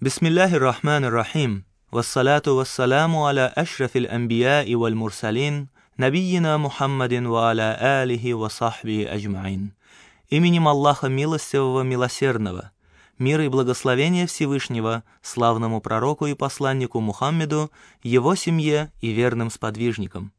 Бисмиллахи рахмани рахим. Вассалату вассаламу аля ашрафил анбия и валь мурсалин, набийина Мухаммадин ва аля алихи ва сахби аджмаин. Именем Аллаха Милостивого Милосердного, мир и благословение Всевышнего, славному пророку и посланнику Мухаммеду, его семье и верным сподвижникам.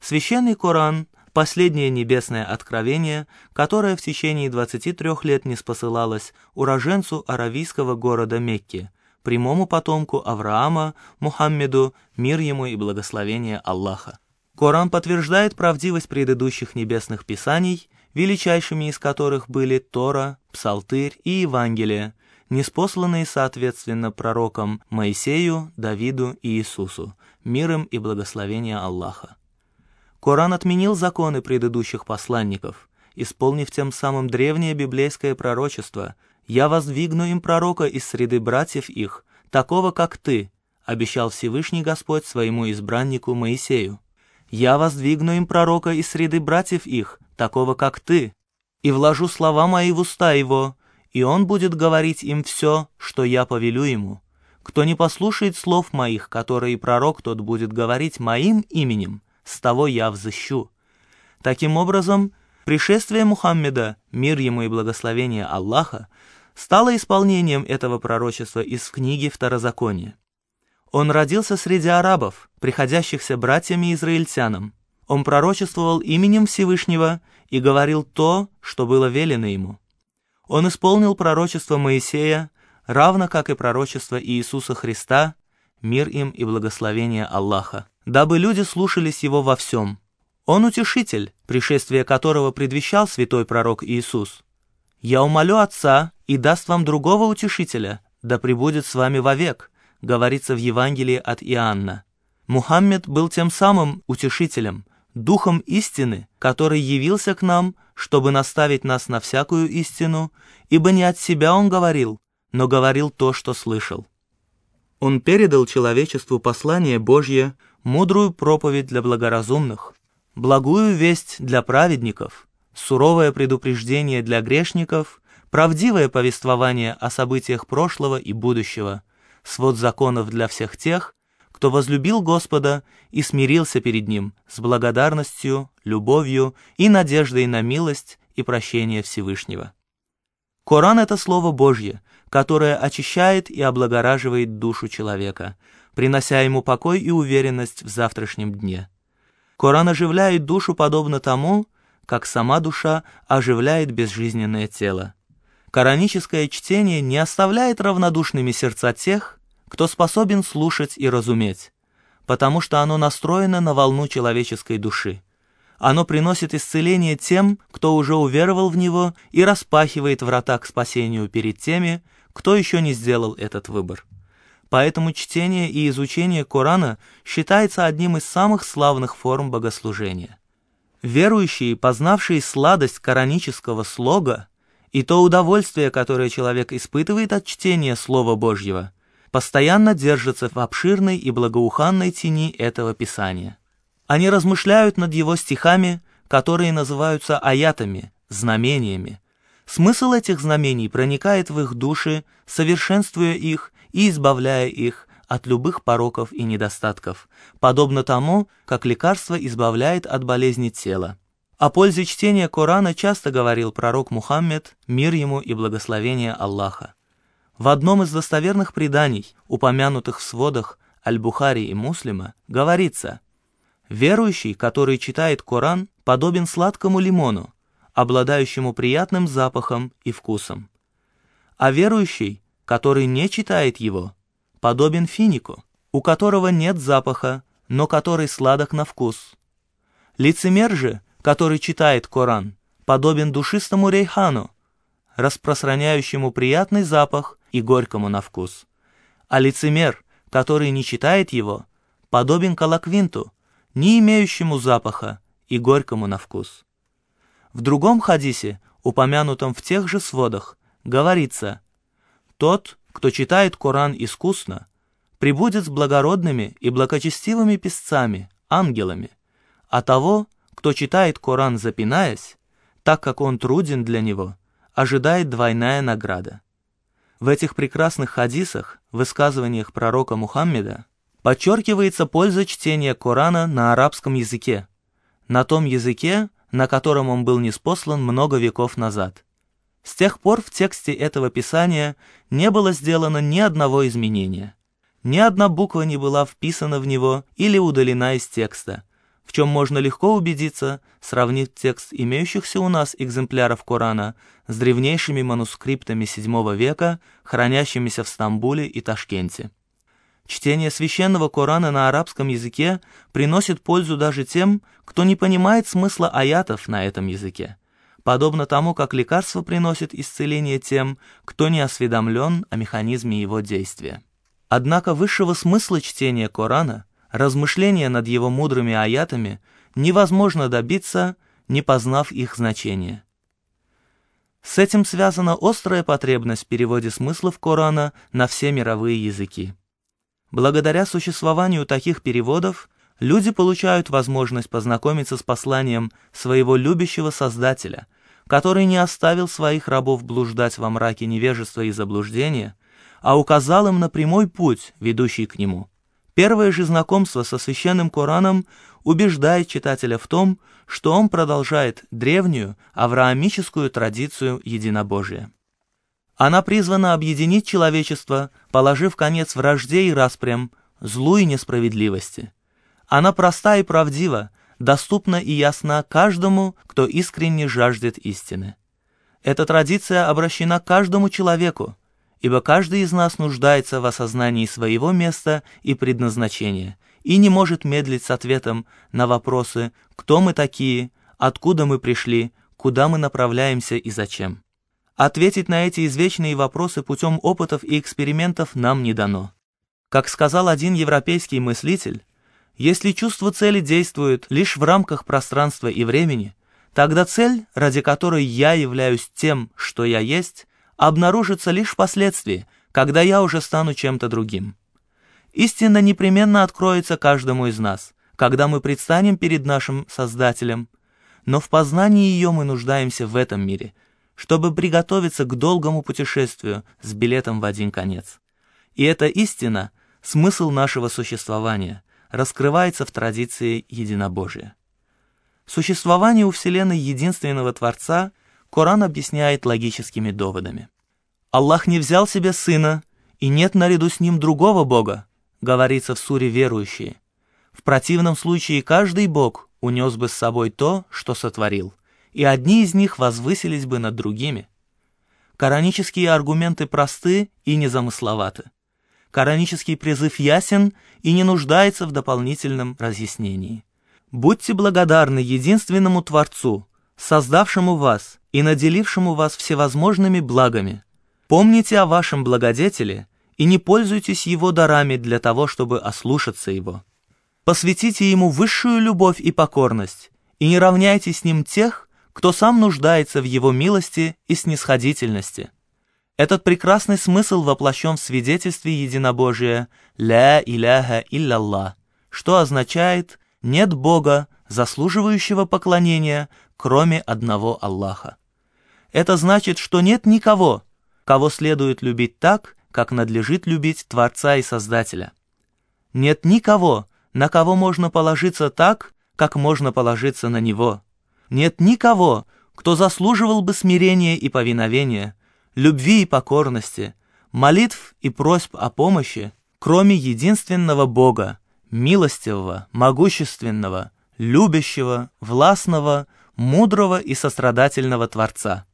Священный Коран – последнее небесное откровение, которое в течение 23 лет не спосылалось уроженцу аравийского города Мекки, прямому потомку Авраама, Мухаммеду, мир ему и благословение Аллаха. Коран подтверждает правдивость предыдущих небесных писаний, величайшими из которых были Тора, Псалтырь и Евангелие, неспосланные соответственно пророкам Моисею, Давиду и Иисусу, миром и благословение Аллаха. Коран отменил законы предыдущих посланников, исполнив тем самым древнее библейское пророчество «Я воздвигну им пророка из среды братьев их, такого, как ты», обещал Всевышний Господь своему избраннику Моисею. «Я воздвигну им пророка из среды братьев их, такого, как ты, и вложу слова мои в уста его, и он будет говорить им все, что я повелю ему. Кто не послушает слов моих, которые пророк тот будет говорить моим именем, с того я взыщу». Таким образом, пришествие Мухаммеда, мир ему и благословение Аллаха, стало исполнением этого пророчества из книги Второзакония. Он родился среди арабов, приходящихся братьями-израильтянам. Он пророчествовал именем Всевышнего и говорил то, что было велено ему. Он исполнил пророчество Моисея, равно как и пророчество Иисуса Христа, мир им и благословение Аллаха, дабы люди слушались его во всем. Он утешитель, пришествие которого предвещал святой пророк Иисус. «Я умолю Отца и даст вам другого утешителя, да пребудет с вами вовек», говорится в Евангелии от Иоанна. Мухаммед был тем самым утешителем, духом истины, который явился к нам, чтобы наставить нас на всякую истину, ибо не от себя он говорил, но говорил то, что слышал. Он передал человечеству послание Божье, мудрую проповедь для благоразумных, благую весть для праведников, суровое предупреждение для грешников, правдивое повествование о событиях прошлого и будущего, свод законов для всех тех, кто возлюбил Господа и смирился перед Ним с благодарностью, любовью и надеждой на милость и прощение Всевышнего. Коран — это Слово Божье, которое очищает и облагораживает душу человека, принося ему покой и уверенность в завтрашнем дне. Коран оживляет душу подобно тому, как сама душа оживляет безжизненное тело. Кораническое чтение не оставляет равнодушными сердца тех, кто способен слушать и разуметь, потому что оно настроено на волну человеческой души. Оно приносит исцеление тем, кто уже уверовал в него и распахивает врата к спасению перед теми, кто еще не сделал этот выбор. Поэтому чтение и изучение Корана считается одним из самых славных форм богослужения. Верующие, познавшие сладость коранического слога и то удовольствие, которое человек испытывает от чтения Слова Божьего – постоянно держатся в обширной и благоуханной тени этого писания. Они размышляют над его стихами, которые называются аятами, знамениями. Смысл этих знамений проникает в их души, совершенствуя их и избавляя их от любых пороков и недостатков, подобно тому, как лекарство избавляет от болезни тела. О пользе чтения Корана часто говорил пророк Мухаммед, мир ему и благословение Аллаха. В одном из достоверных преданий, упомянутых в сводах Аль-Бухари и Муслима, говорится «Верующий, который читает Коран, подобен сладкому лимону, обладающему приятным запахом и вкусом. А верующий, который не читает его, подобен финику, у которого нет запаха, но который сладок на вкус. Лицемер же, который читает Коран, подобен душистому рейхану, распространяющему приятный запах и горькому на вкус. А лицемер, который не читает его, подобен колоквинту, не имеющему запаха и горькому на вкус. В другом хадисе, упомянутом в тех же сводах, говорится «Тот, кто читает Коран искусно, прибудет с благородными и благочестивыми песцами, ангелами, а того, кто читает Коран запинаясь, так как он труден для него, ожидает двойная награда. В этих прекрасных хадисах высказываниях пророка Мухаммеда подчеркивается польза чтения Корана на арабском языке, на том языке, на котором он был неспослан много веков назад. С тех пор в тексте этого писания не было сделано ни одного изменения. Ни одна буква не была вписана в него или удалена из текста, в чем можно легко убедиться, сравнив текст имеющихся у нас экземпляров Корана с древнейшими манускриптами VII века, хранящимися в Стамбуле и Ташкенте. Чтение священного Корана на арабском языке приносит пользу даже тем, кто не понимает смысла аятов на этом языке, подобно тому, как лекарство приносит исцеление тем, кто не осведомлен о механизме его действия. Однако высшего смысла чтения Корана, размышления над его мудрыми аятами невозможно добиться, не познав их значение. С этим связана острая потребность в переводе смыслов Корана на все мировые языки. Благодаря существованию таких переводов люди получают возможность познакомиться с посланием своего любящего Создателя, который не оставил своих рабов блуждать во мраке невежества и заблуждения, а указал им на прямой путь, ведущий к нему. Первое же знакомство со священным Кораном убеждает читателя в том, что он продолжает древнюю авраамическую традицию единобожия. Она призвана объединить человечество, положив конец вражде и распрям, злу и несправедливости. Она проста и правдива, доступна и ясна каждому, кто искренне жаждет истины. Эта традиция обращена каждому человеку, ибо каждый из нас нуждается в осознании своего места и предназначения и не может медлить с ответом на вопросы «Кто мы такие?», «Откуда мы пришли?», «Куда мы направляемся и зачем?». Ответить на эти извечные вопросы путем опытов и экспериментов нам не дано. Как сказал один европейский мыслитель, если чувство цели действует лишь в рамках пространства и времени, тогда цель, ради которой я являюсь тем, что я есть, обнаружится лишь впоследствии, когда я уже стану чем-то другим. Истина непременно откроется каждому из нас, когда мы предстанем перед нашим Создателем, но в познании ее мы нуждаемся в этом мире – чтобы приготовиться к долгому путешествию с билетом в один конец. И эта истина, смысл нашего существования, раскрывается в традиции единобожия. Существование у Вселенной единственного Творца Коран объясняет логическими доводами. Аллах не взял себе сына, и нет наряду с ним другого Бога, говорится в суре «Верующие». В противном случае каждый Бог унес бы с собой то, что сотворил и одни из них возвысились бы над другими. Коранические аргументы просты и незамысловаты. Коранический призыв ясен и не нуждается в дополнительном разъяснении. Будьте благодарны единственному Творцу, создавшему вас и наделившему вас всевозможными благами. Помните о вашем благодетеле и не пользуйтесь его дарами для того, чтобы ослушаться его. Посвятите ему высшую любовь и покорность, и не равняйте с ним тех, кто сам нуждается в его милости и снисходительности. Этот прекрасный смысл воплощен в свидетельстве единобожия «Ля иляха илляллах», что означает «нет Бога, заслуживающего поклонения, кроме одного Аллаха». Это значит, что нет никого, кого следует любить так, как надлежит любить Творца и Создателя. Нет никого, на кого можно положиться так, как можно положиться на Него нет никого, кто заслуживал бы смирения и повиновения, любви и покорности, молитв и просьб о помощи, кроме единственного Бога, милостивого, могущественного, любящего, властного, мудрого и сострадательного Творца.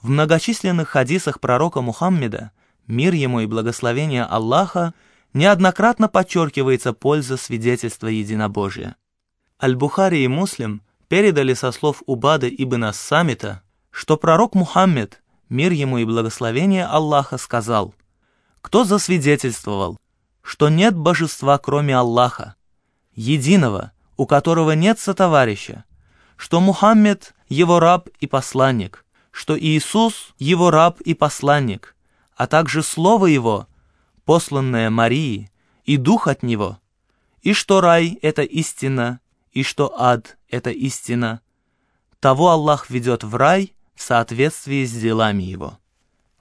В многочисленных хадисах пророка Мухаммеда, мир ему и благословение Аллаха, неоднократно подчеркивается польза свидетельства единобожия. Аль-Бухари и Муслим передали со слов Убада ибн Ас-Самита, что пророк Мухаммед, мир ему и благословение Аллаха, сказал, «Кто засвидетельствовал, что нет божества, кроме Аллаха, единого, у которого нет сотоварища, что Мухаммед – его раб и посланник, что Иисус – его раб и посланник, а также Слово Его, посланное Марии, и Дух от Него, и что рай – это истина, и что ад — это истина, того Аллах ведет в рай в соответствии с делами его.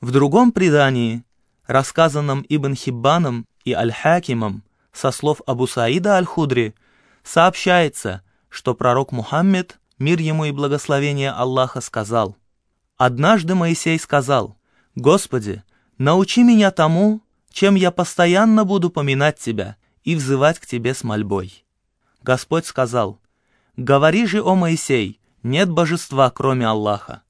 В другом предании рассказанном Ибн Хиббаном и Аль-Хакимом со слов Абу Саида Аль-Худри, сообщается, что пророк Мухаммед, мир ему и благословение Аллаха, сказал, «Однажды Моисей сказал, «Господи, научи меня тому, чем я постоянно буду поминать Тебя и взывать к Тебе с мольбой». Господь сказал, «Говори же, о Моисей, нет божества, кроме Аллаха».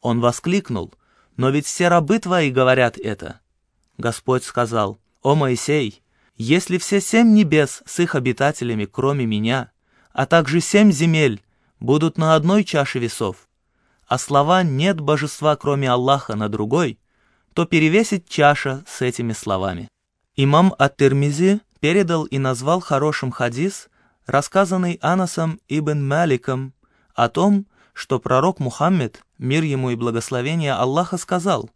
Он воскликнул, «Но ведь все рабы Твои говорят это». Господь сказал, «О Моисей, если все семь небес с их обитателями, кроме меня, а также семь земель, будут на одной чаше весов, а слова «нет божества, кроме Аллаха» на другой, то перевесит чаша с этими словами. Имам Ат-Тирмизи передал и назвал хорошим хадис, рассказанный Анасом ибн Маликом, о том, что пророк Мухаммед, мир ему и благословение Аллаха, сказал,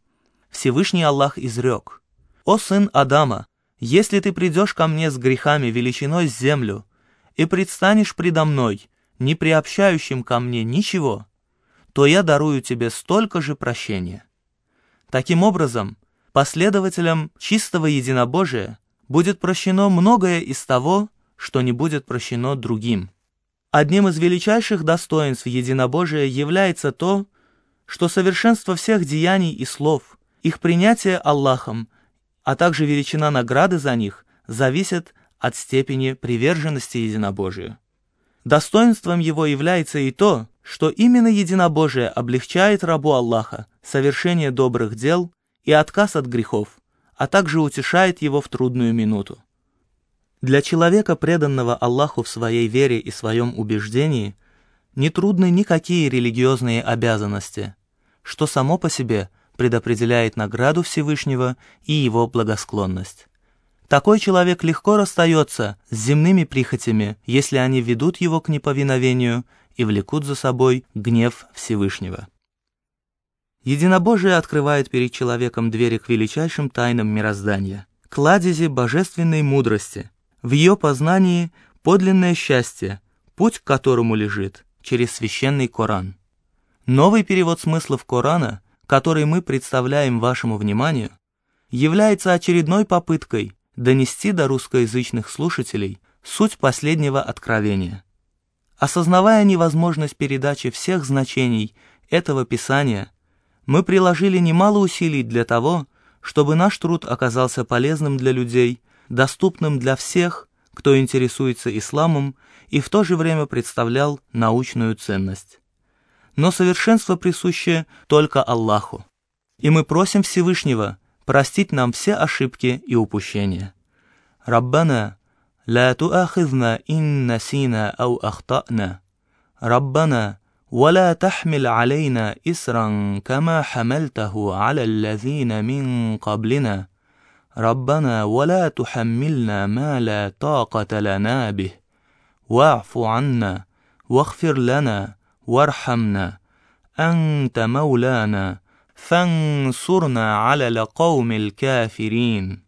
«Всевышний Аллах изрек, «О сын Адама, если ты придешь ко мне с грехами величиной с землю и предстанешь предо мной, не приобщающим ко мне ничего, то я дарую тебе столько же прощения. Таким образом, последователям чистого единобожия будет прощено многое из того, что не будет прощено другим. Одним из величайших достоинств единобожия является то, что совершенство всех деяний и слов, их принятие Аллахом а также величина награды за них зависят от степени приверженности единобожию. Достоинством его является и то, что именно единобожие облегчает рабу Аллаха совершение добрых дел и отказ от грехов, а также утешает его в трудную минуту. Для человека, преданного Аллаху в своей вере и своем убеждении, не трудны никакие религиозные обязанности, что само по себе предопределяет награду Всевышнего и его благосклонность. Такой человек легко расстается с земными прихотями, если они ведут его к неповиновению и влекут за собой гнев Всевышнего. Единобожие открывает перед человеком двери к величайшим тайнам мироздания, кладези божественной мудрости. В ее познании подлинное счастье, путь к которому лежит через священный Коран. Новый перевод смыслов Корана – который мы представляем вашему вниманию, является очередной попыткой донести до русскоязычных слушателей суть последнего откровения. Осознавая невозможность передачи всех значений этого Писания, мы приложили немало усилий для того, чтобы наш труд оказался полезным для людей, доступным для всех, кто интересуется исламом и в то же время представлял научную ценность но совершенство присуще только Аллаху. И мы просим Всевышнего простить нам все ошибки и упущения. Раббана, لا تؤاخذنا إن نسينا أو أخطأنا ربنا ولا تحمل علينا إسرا كما حملته على الذين من قبلنا ربنا ولا تحملنا ما لا طاقة لنا به. واعف عنا واغفر لنا وارحمنا. أنت مولانا فانصرنا على القوم الكافرين.